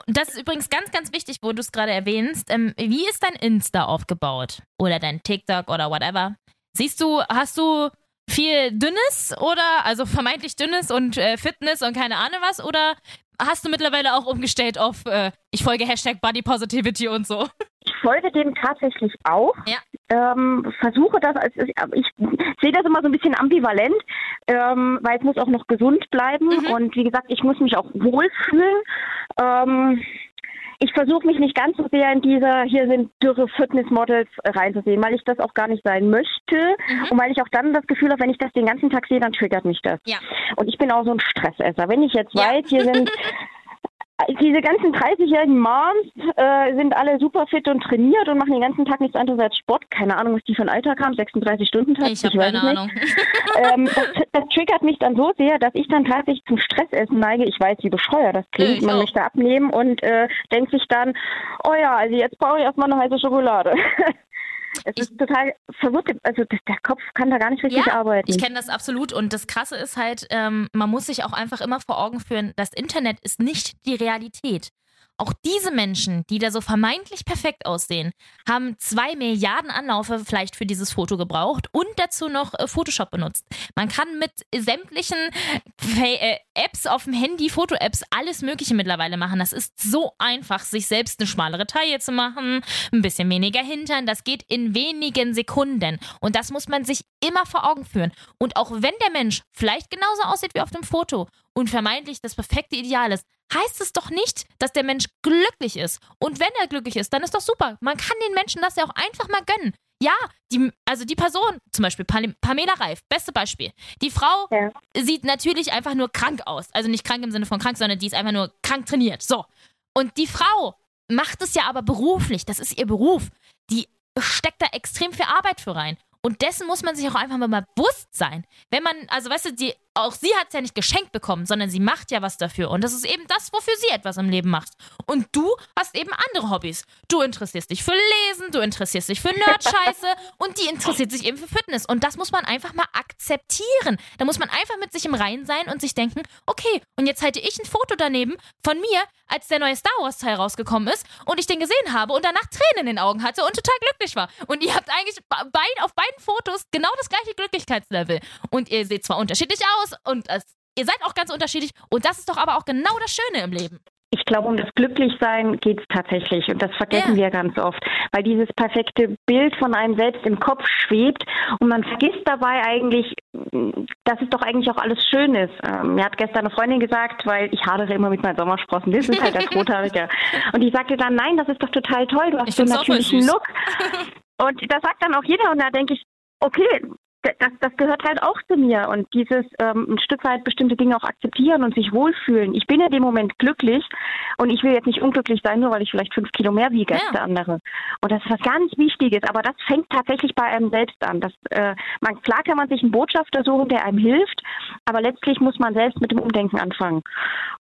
Das ist übrigens ganz, ganz wichtig, wo du es gerade erwähnst. Ähm, wie ist dein Insta aufgebaut? Oder dein TikTok oder whatever? Siehst du, hast du viel Dünnes oder, also vermeintlich Dünnes und äh, Fitness und keine Ahnung was? Oder hast du mittlerweile auch umgestellt auf, äh, ich folge Hashtag Body Positivity und so? Ich folge dem tatsächlich auch. Ja. Ähm, versuche das, als ich, ich sehe das immer so ein bisschen ambivalent, ähm, weil es muss auch noch gesund bleiben. Mhm. Und wie gesagt, ich muss mich auch wohlfühlen. Ähm, ich versuche mich nicht ganz so sehr in dieser, hier sind dürre Fitnessmodels äh, reinzusehen, weil ich das auch gar nicht sein möchte. Mhm. Und weil ich auch dann das Gefühl habe, wenn ich das den ganzen Tag sehe, dann triggert mich das. Ja. Und ich bin auch so ein Stressesser. Wenn ich jetzt Ja. weiß, hier sind diese ganzen 30-jährigen Moms äh, sind alle super fit und trainiert und machen den ganzen Tag nichts anderes als Sport. Keine Ahnung, was die für einen Alltag haben. 36 Stunden Tag. Ich habe weiß keine. Ahnung. Ähm, das, das triggert mich dann so sehr, dass ich dann tatsächlich zum Stressessen neige. Ich weiß, wie bescheuert das klingt. Ich Man auch. möchte abnehmen und äh, denkt sich dann, oh ja, also jetzt brauche ich erstmal eine heiße Schokolade. es Ich- ist total verwirrt. Also der Kopf kann da gar nicht richtig Ja, arbeiten. Ich kenne das absolut und das Krasse ist halt, ähm, man muss sich auch einfach immer vor Augen führen, das Internet ist nicht die Realität. Auch diese Menschen, die da so vermeintlich perfekt aussehen, haben zwei Milliarden Anlaufe vielleicht für dieses Foto gebraucht und dazu noch äh, Photoshop benutzt. Man kann mit sämtlichen Fa- äh, Apps auf dem Handy, Foto-Apps, alles Mögliche mittlerweile machen. Das ist so einfach, sich selbst eine schmalere Taille zu machen, ein bisschen weniger Hintern. Das geht in wenigen Sekunden. Und das muss man sich immer vor Augen führen. Und auch wenn der Mensch vielleicht genauso aussieht wie auf dem Foto und vermeintlich das perfekte Ideal ist, heißt es doch nicht, dass der Mensch glücklich ist. Und wenn er glücklich ist, dann ist doch super. Man kann den Menschen das ja auch einfach mal gönnen. Ja, die, also die Person, zum Beispiel Pam- Pamela Reif, beste Beispiel. Die Frau Ja. sieht natürlich einfach nur krank aus. Also nicht krank im Sinne von krank, sondern die ist einfach nur krank trainiert. So. Und die Frau macht es ja aber beruflich. Das ist ihr Beruf. Die steckt da extrem viel Arbeit für rein. Und dessen muss man sich auch einfach mal bewusst sein. Wenn man, also weißt du, die, auch sie hat es ja nicht geschenkt bekommen, sondern sie macht ja was dafür. Und das ist eben das, wofür sie etwas im Leben macht. Und du hast eben andere Hobbys. Du interessierst dich für Lesen, du interessierst dich für Nerd-Scheiße und die interessiert sich eben für Fitness. Und das muss man einfach mal akzeptieren. Da muss man einfach mit sich im Reinen sein und sich denken, okay, und jetzt halte ich ein Foto daneben von mir, als der neue Star Wars-Teil rausgekommen ist und ich den gesehen habe und danach Tränen in den Augen hatte und total glücklich war. Und ihr habt eigentlich auf beiden Fotos genau das gleiche Glücklichkeitslevel. Und ihr seht zwar unterschiedlich aus und es, ihr seid auch ganz unterschiedlich und das ist doch aber auch genau das Schöne im Leben. Ich glaube, um das Glücklichsein geht es tatsächlich. Und das vergessen Ja. wir ganz oft. Weil dieses perfekte Bild von einem selbst im Kopf schwebt und man vergisst dabei eigentlich, dass es doch eigentlich auch alles schön ist. Ähm, mir hat gestern eine Freundin gesagt, weil ich hadere immer mit meinen Sommersprossen, das ist halt das Rothaarige. Und die sagte dann, nein, das ist doch total toll, du hast so einen natürlichen Look. Und das sagt dann auch jeder und da denke ich, okay, das, das gehört halt auch zu mir und dieses ähm, ein Stück weit bestimmte Dinge auch akzeptieren und sich wohlfühlen. Ich bin ja dem Moment glücklich und ich will jetzt nicht unglücklich sein, nur weil ich vielleicht fünf Kilo mehr wiege als Ja. der andere. Und das ist was ganz Wichtiges, aber das fängt tatsächlich bei einem selbst an. Das, äh, man, klar kann man sich einen Botschafter suchen, der einem hilft, aber letztlich muss man selbst mit dem Umdenken anfangen.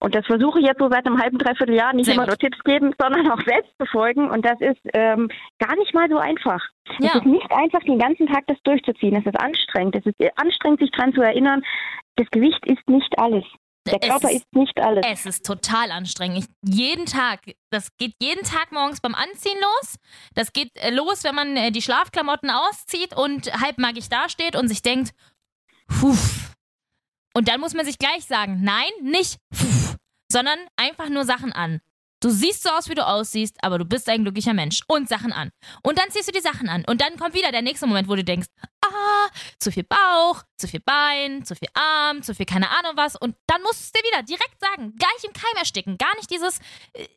Und das versuche ich jetzt so seit einem halben, dreiviertel Jahr, nicht Sehr immer gut. nur Tipps geben, sondern auch selbst befolgen und das ist ähm, gar nicht mal so einfach. Ja. Es ist nicht einfach, den ganzen Tag das durchzuziehen. Es ist anstrengend. Es ist anstrengend, sich daran zu erinnern, das Gewicht ist nicht alles. Der Körper ist- ist nicht alles. Es ist total anstrengend. Ich, jeden Tag, das geht jeden Tag morgens beim Anziehen los. Das geht äh, los, wenn man äh, die Schlafklamotten auszieht und halbmagig dasteht und sich denkt, puh. Und dann muss man sich gleich sagen, nein, nicht puh, sondern einfach nur Sachen an. Du siehst so aus, wie du aussiehst, aber du bist ein glücklicher Mensch. Und Sachen an. Und dann ziehst du die Sachen an. Und dann kommt wieder der nächste Moment, wo du denkst, ah, zu viel Bauch, zu viel Bein, zu viel Arm, zu viel keine Ahnung was. Und dann musst du es dir wieder direkt sagen. Gar nicht im Keim ersticken. Gar nicht dieses,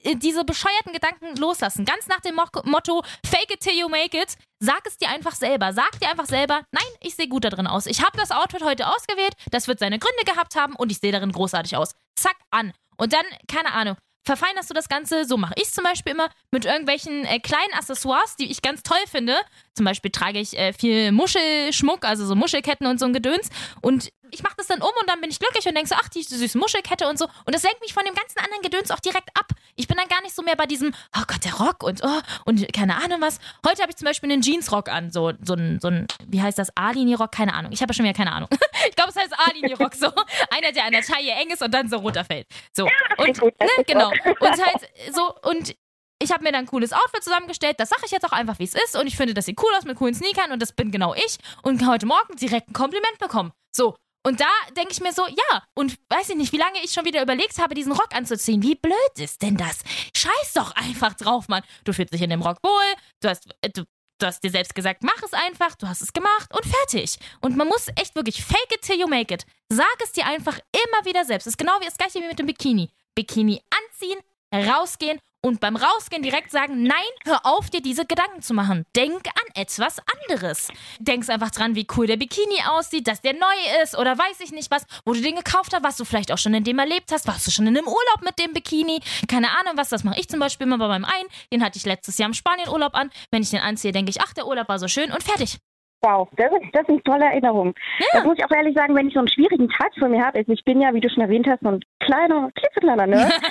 äh, diese bescheuerten Gedanken loslassen. Ganz nach dem Mo Motto, fake it till you make it. Sag es dir einfach selber. Sag dir einfach selber, nein, ich sehe gut da drin aus. Ich habe das Outfit heute ausgewählt. Das wird seine Gründe gehabt haben und ich sehe darin großartig aus. Zack, an. Und dann, keine Ahnung, verfeinerst du das Ganze, so mache ich es zum Beispiel immer, mit irgendwelchen äh, kleinen Accessoires, die ich ganz toll finde. Zum Beispiel trage ich äh, viel Muschelschmuck, also so Muschelketten und so ein Gedöns. Und ich mache das dann um und dann bin ich glücklich und denke so, ach, die süße Muschelkette und so. Und das lenkt mich von dem ganzen anderen Gedöns auch direkt ab. Ich bin dann gar nicht so mehr bei diesem, oh Gott, der Rock und oh, und keine Ahnung was. Heute habe ich zum Beispiel einen Jeansrock an, so, so ein, so ein, wie heißt das, A-Linie-Rock, keine Ahnung. Ich habe ja schon wieder keine Ahnung. ich glaube, es heißt A-Linie-Rock, so. Einer, der an der Taille eng ist und dann so runterfällt. So. Und, gut, ne, genau. Und halt so, und ich habe mir dann ein cooles Outfit zusammengestellt. Das sage ich jetzt auch einfach, wie es ist. Und ich finde, das sieht cool aus mit coolen Sneakern. Und das bin genau ich. Und heute Morgen direkt ein Kompliment bekommen. So. Und da denke ich mir so, ja, und weiß ich nicht, wie lange ich schon wieder überlegt habe, diesen Rock anzuziehen. Wie blöd ist denn das? Scheiß doch einfach drauf, Mann. Du fühlst dich in dem Rock wohl, du hast, äh, du, du hast dir selbst gesagt, mach es einfach, du hast es gemacht und fertig. Und man muss echt wirklich fake it till you make it. Sag es dir einfach immer wieder selbst. Das ist genau wie das gleiche wie mit dem Bikini. Bikini anziehen, rausgehen und beim Rausgehen direkt sagen, nein, hör auf, dir diese Gedanken zu machen. Denk an etwas anderes. Denkst einfach dran, wie cool der Bikini aussieht, dass der neu ist oder weiß ich nicht was, wo du den gekauft hast, was du vielleicht auch schon in dem erlebt hast. Warst du schon in einem Urlaub mit dem Bikini? Keine Ahnung was, das mache ich zum Beispiel immer bei meinem einen. Den hatte ich letztes Jahr im Spanienurlaub an. Wenn ich den anziehe, denke ich, ach, der Urlaub war so schön und fertig. Wow, das ist, das eine tolle Erinnerung. Das muss ich auch ehrlich sagen, wenn ich so einen schwierigen Tag vor mir habe, also ich bin ja, wie du schon erwähnt hast, so ein kleiner, klitzekleiner Nerd.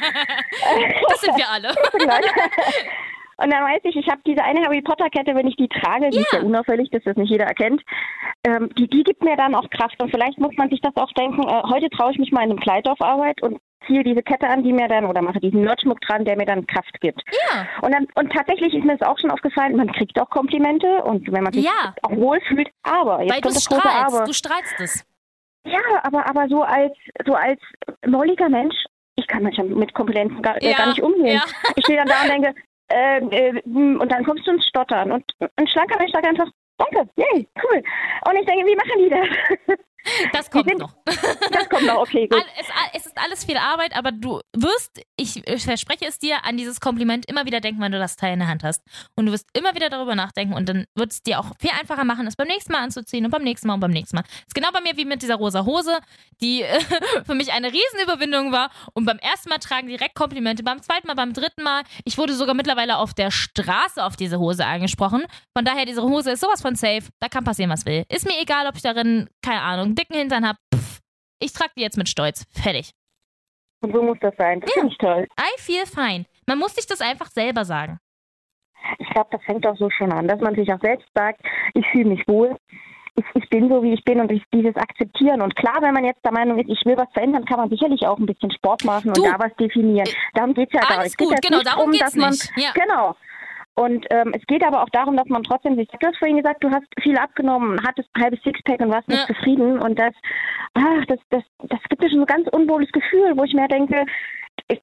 Das sind wir alle. Und dann weiß ich, ich habe diese eine Harry Potter Kette, wenn ich die trage, die ist Ja. ja unauffällig, dass das nicht jeder erkennt, ähm, die, die gibt mir dann auch Kraft. Und vielleicht muss man sich das auch denken, äh, heute traue ich mich mal in einem Kleid auf Arbeit und ziehe diese Kette an, die mir dann, oder mache diesen Nerdschmuck dran, der mir dann Kraft gibt. Ja. Und, dann, und tatsächlich ist mir das auch schon aufgefallen, man kriegt auch Komplimente und wenn man sich Ja. auch wohlfühlt, aber, jetzt Weil du kommt das große Aber. strahlst. Du strahlst es. Ja, aber, aber so als so als molliger Mensch, ich kann manchmal mit Komplimenten gar, äh, Ja, gar nicht umgehen. ja. Ich stehe dann da und denke, äh, äh, hm, und dann kommst du ins Stottern und ein schlanker Mensch sagt einfach, danke, yay, cool. Und ich denke, wie machen die das? Das kommt sind- noch. das kommt noch, okay, gut. Es, es ist alles viel Arbeit, aber du wirst, ich, ich verspreche es dir, an dieses Kompliment immer wieder denken, wenn du das Teil in der Hand hast. Und du wirst immer wieder darüber nachdenken und dann wird es dir auch viel einfacher machen, es beim nächsten Mal anzuziehen und beim nächsten Mal und beim nächsten Mal. ist genau bei mir wie mit dieser rosa Hose, die äh, für mich eine Riesenüberwindung war und beim ersten Mal tragen direkt Komplimente, beim zweiten Mal, beim dritten Mal. Ich wurde sogar mittlerweile auf der Straße auf diese Hose angesprochen. Von daher, diese Hose ist sowas von safe. Da kann passieren, was will. Ist mir egal, ob ich darin, keine Ahnung, dicken Hintern habe. Ich trage die jetzt mit Stolz. Fertig. Und so muss das sein. Das finde ich toll. I feel fine. Man muss sich das einfach selber sagen. Ich glaube, das fängt auch so schon an, dass man sich auch selbst sagt, ich fühle mich wohl. Ich, ich bin so, wie ich bin und ich, dieses Akzeptieren. Und klar, wenn man jetzt der Meinung ist, ich will was verändern, kann man sicherlich auch ein bisschen Sport machen Du, und da was definieren. Darum geht es ja gar nicht. Es geht gut, jetzt genau, nicht darum um, geht's dass man, nicht. Ja. Genau. Und ähm, es geht aber auch darum, dass man trotzdem sich, du hast vorhin gesagt, du hast viel abgenommen, hattest ein halbes Sixpack und warst Ja. nicht zufrieden. Und das, ach, das, das, das gibt mir schon so ein ganz unwohles Gefühl, wo ich mir denke,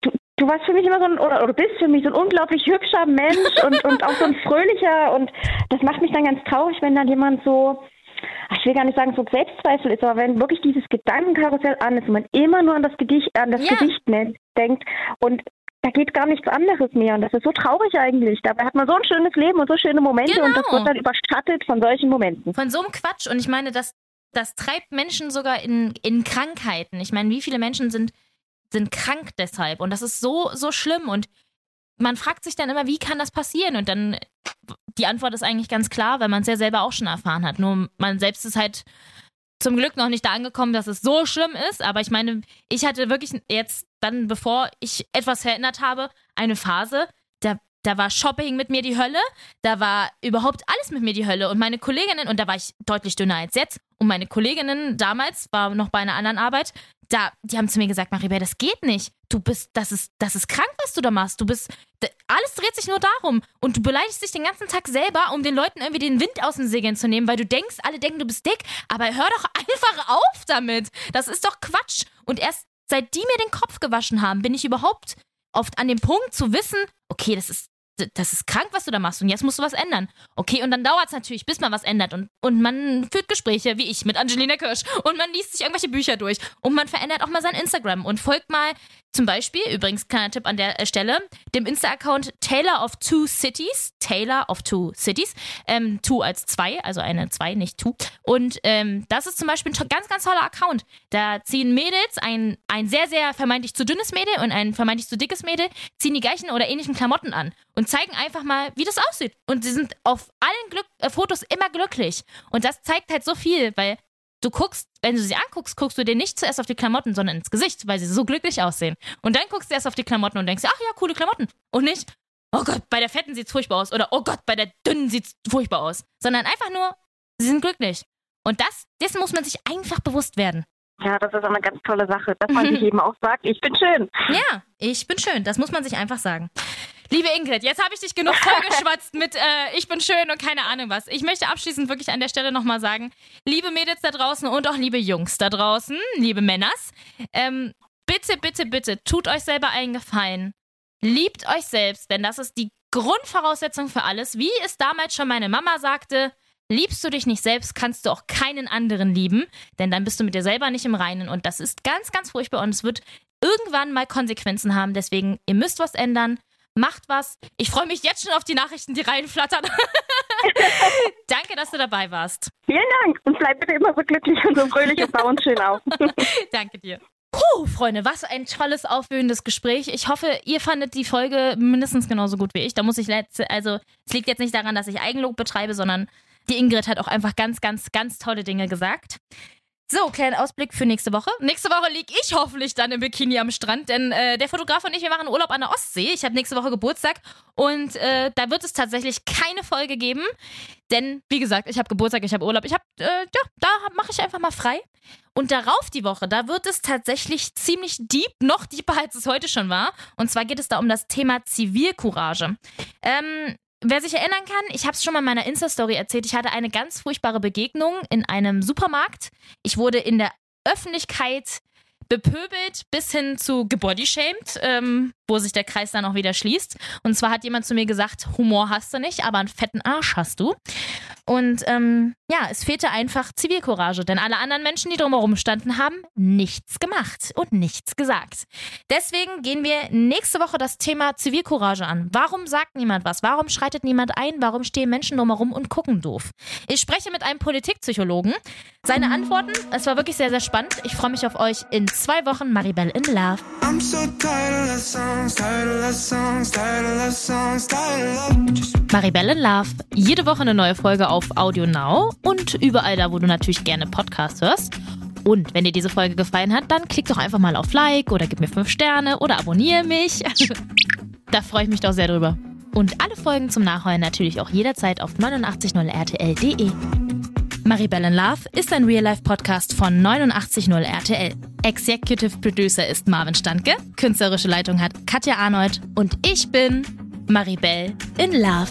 du, du warst für mich immer so ein, oder, oder bist für mich so ein unglaublich hübscher Mensch und, und auch so ein fröhlicher. Und das macht mich dann ganz traurig, wenn dann jemand so, ich will gar nicht sagen, so Selbstzweifel ist, aber wenn wirklich dieses Gedankenkarussell an ist und man immer nur an das Gedicht, an das Ja. Gedicht denkt und da geht gar nichts anderes mehr und das ist so traurig eigentlich. Dabei hat man so ein schönes Leben und so schöne Momente und das Genau. wird dann überschattet von solchen Momenten. Von so einem Quatsch. Und ich meine, das, das treibt Menschen sogar in, in Krankheiten. Ich meine, wie viele Menschen sind, sind krank deshalb? Und das ist so, so schlimm. Und man fragt sich dann immer, wie kann das passieren? Und dann, die Antwort ist eigentlich ganz klar, weil man es ja selber auch schon erfahren hat. Nur man selbst ist halt zum Glück noch nicht da angekommen, dass es so schlimm ist. Aber ich meine, ich hatte wirklich jetzt dann, bevor ich etwas verändert habe, eine Phase, da, da war Shopping mit mir die Hölle, da war überhaupt alles mit mir die Hölle. Und meine Kolleginnen, und da war ich deutlich dünner als jetzt, und meine Kolleginnen damals, war noch bei einer anderen Arbeit, da, die haben zu mir gesagt, Maribel, das geht nicht. Du bist, das ist, das ist krank, was du da machst. Du bist, alles dreht sich nur darum. Und du beleidigst dich den ganzen Tag selber, um den Leuten irgendwie den Wind aus den Segeln zu nehmen, weil du denkst, alle denken, du bist dick. Aber hör doch einfach auf damit. Das ist doch Quatsch. Und erst seit die mir den Kopf gewaschen haben, bin ich überhaupt oft an dem Punkt zu wissen, okay, das ist, das ist krank, was du da machst. Und jetzt musst du was ändern. Okay, und dann dauert es natürlich, bis man was ändert. Und, und man führt Gespräche, wie ich mit Angelina Kirsch. Und man liest sich irgendwelche Bücher durch. Und man verändert auch mal sein Instagram. Und folgt mal zum Beispiel, übrigens kleiner Tipp an der äh, Stelle, dem Insta-Account Taylor of Two Cities, Taylor of Two Cities, ähm, Two als zwei, also eine zwei, nicht Two. Und ähm, das ist zum Beispiel ein ganz, ganz toller Account. Da ziehen Mädels, ein, ein sehr, sehr vermeintlich zu dünnes Mädel und ein vermeintlich zu dickes Mädel, ziehen die gleichen oder ähnlichen Klamotten an und zeigen einfach mal, wie das aussieht. Und sie sind auf allen Glück äh, Fotos immer glücklich. Und das zeigt halt so viel, weil du guckst, wenn du sie anguckst, guckst du dir nicht zuerst auf die Klamotten, sondern ins Gesicht, weil sie so glücklich aussehen. Und dann guckst du erst auf die Klamotten und denkst, ach ja, coole Klamotten. Und nicht, oh Gott, bei der Fetten sieht's furchtbar aus. Oder oh Gott, bei der Dünnen sieht's furchtbar aus. Sondern einfach nur, sie sind glücklich. Und das, dessen muss man sich einfach bewusst werden. Ja, das ist auch eine ganz tolle Sache, dass man Mhm. sich eben auch sagt, ich bin schön. Ja, ich bin schön. Das muss man sich einfach sagen. Liebe Ingrid, jetzt habe ich dich genug vollgeschwatzt mit äh, Ich bin schön und keine Ahnung was. Ich möchte abschließend wirklich an der Stelle nochmal sagen, liebe Mädels da draußen und auch liebe Jungs da draußen, liebe Männers, ähm, bitte, bitte, bitte, tut euch selber einen Gefallen. Liebt euch selbst, denn das ist die Grundvoraussetzung für alles. Wie es damals schon meine Mama sagte, liebst du dich nicht selbst, kannst du auch keinen anderen lieben, denn dann bist du mit dir selber nicht im Reinen und das ist ganz, ganz furchtbar und es wird irgendwann mal Konsequenzen haben. Deswegen, ihr müsst was ändern. Macht was. Ich freue mich jetzt schon auf die Nachrichten, die reinflattern. Danke, dass du dabei warst. Vielen Dank und bleib bitte immer so glücklich und so fröhlich und bau uns schön auf. Danke dir. Puh, Freunde, was ein tolles, aufwühlendes Gespräch. Ich hoffe, ihr fandet die Folge mindestens genauso gut wie ich. Da muss ich letzte, also es liegt jetzt nicht daran, dass ich Eigenlob betreibe, sondern die Ingrid hat auch einfach ganz, ganz, ganz tolle Dinge gesagt. So, kleiner Ausblick für nächste Woche. Nächste Woche lieg ich hoffentlich dann im Bikini am Strand, denn äh, der Fotograf und ich, wir machen Urlaub an der Ostsee. Ich habe nächste Woche Geburtstag und äh, da wird es tatsächlich keine Folge geben, denn wie gesagt, ich habe Geburtstag, ich habe Urlaub, ich habe, äh, ja, da mache ich einfach mal frei. Und darauf die Woche, da wird es tatsächlich ziemlich deep, noch deeper als es heute schon war. Und zwar geht es da um das Thema Zivilcourage. Ähm, wer sich erinnern kann, ich habe es schon mal in meiner Insta-Story erzählt, ich hatte eine ganz furchtbare Begegnung in einem Supermarkt. Ich wurde in der Öffentlichkeit bepöbelt bis hin zu gebodyshamed, ähm, wo sich der Kreis dann auch wieder schließt. Und zwar hat jemand zu mir gesagt, Humor hast du nicht, aber einen fetten Arsch hast du. Und ähm, ja, es fehlte einfach Zivilcourage, denn alle anderen Menschen, die drumherum standen, haben nichts gemacht und nichts gesagt. Deswegen gehen wir nächste Woche das Thema Zivilcourage an. Warum sagt niemand was? Warum schreitet niemand ein? Warum stehen Menschen drumherum und gucken doof? Ich spreche mit einem Politikpsychologen. Seine Antworten, es war wirklich sehr, sehr spannend. Ich freue mich auf euch in zwei Wochen. Maribel in Love. I'm so tired of love songs, tired of love songs, tired of love songs, tired of love. Just Maribel in Love. Jede Woche eine neue Folge auf Audio Now und überall da, wo du natürlich gerne Podcast hörst. Und wenn dir diese Folge gefallen hat, dann klick doch einfach mal auf Like oder gib mir 5 Sterne oder abonniere mich. da freue ich mich doch sehr drüber. Und alle Folgen zum Nachhören natürlich auch jederzeit auf 890rtl.de. Maribel in Love ist ein Real-Life-Podcast von 890 RTL. Executive Producer ist Marvin Standke, künstlerische Leitung hat Katja Arnold und ich bin Maribel in Love.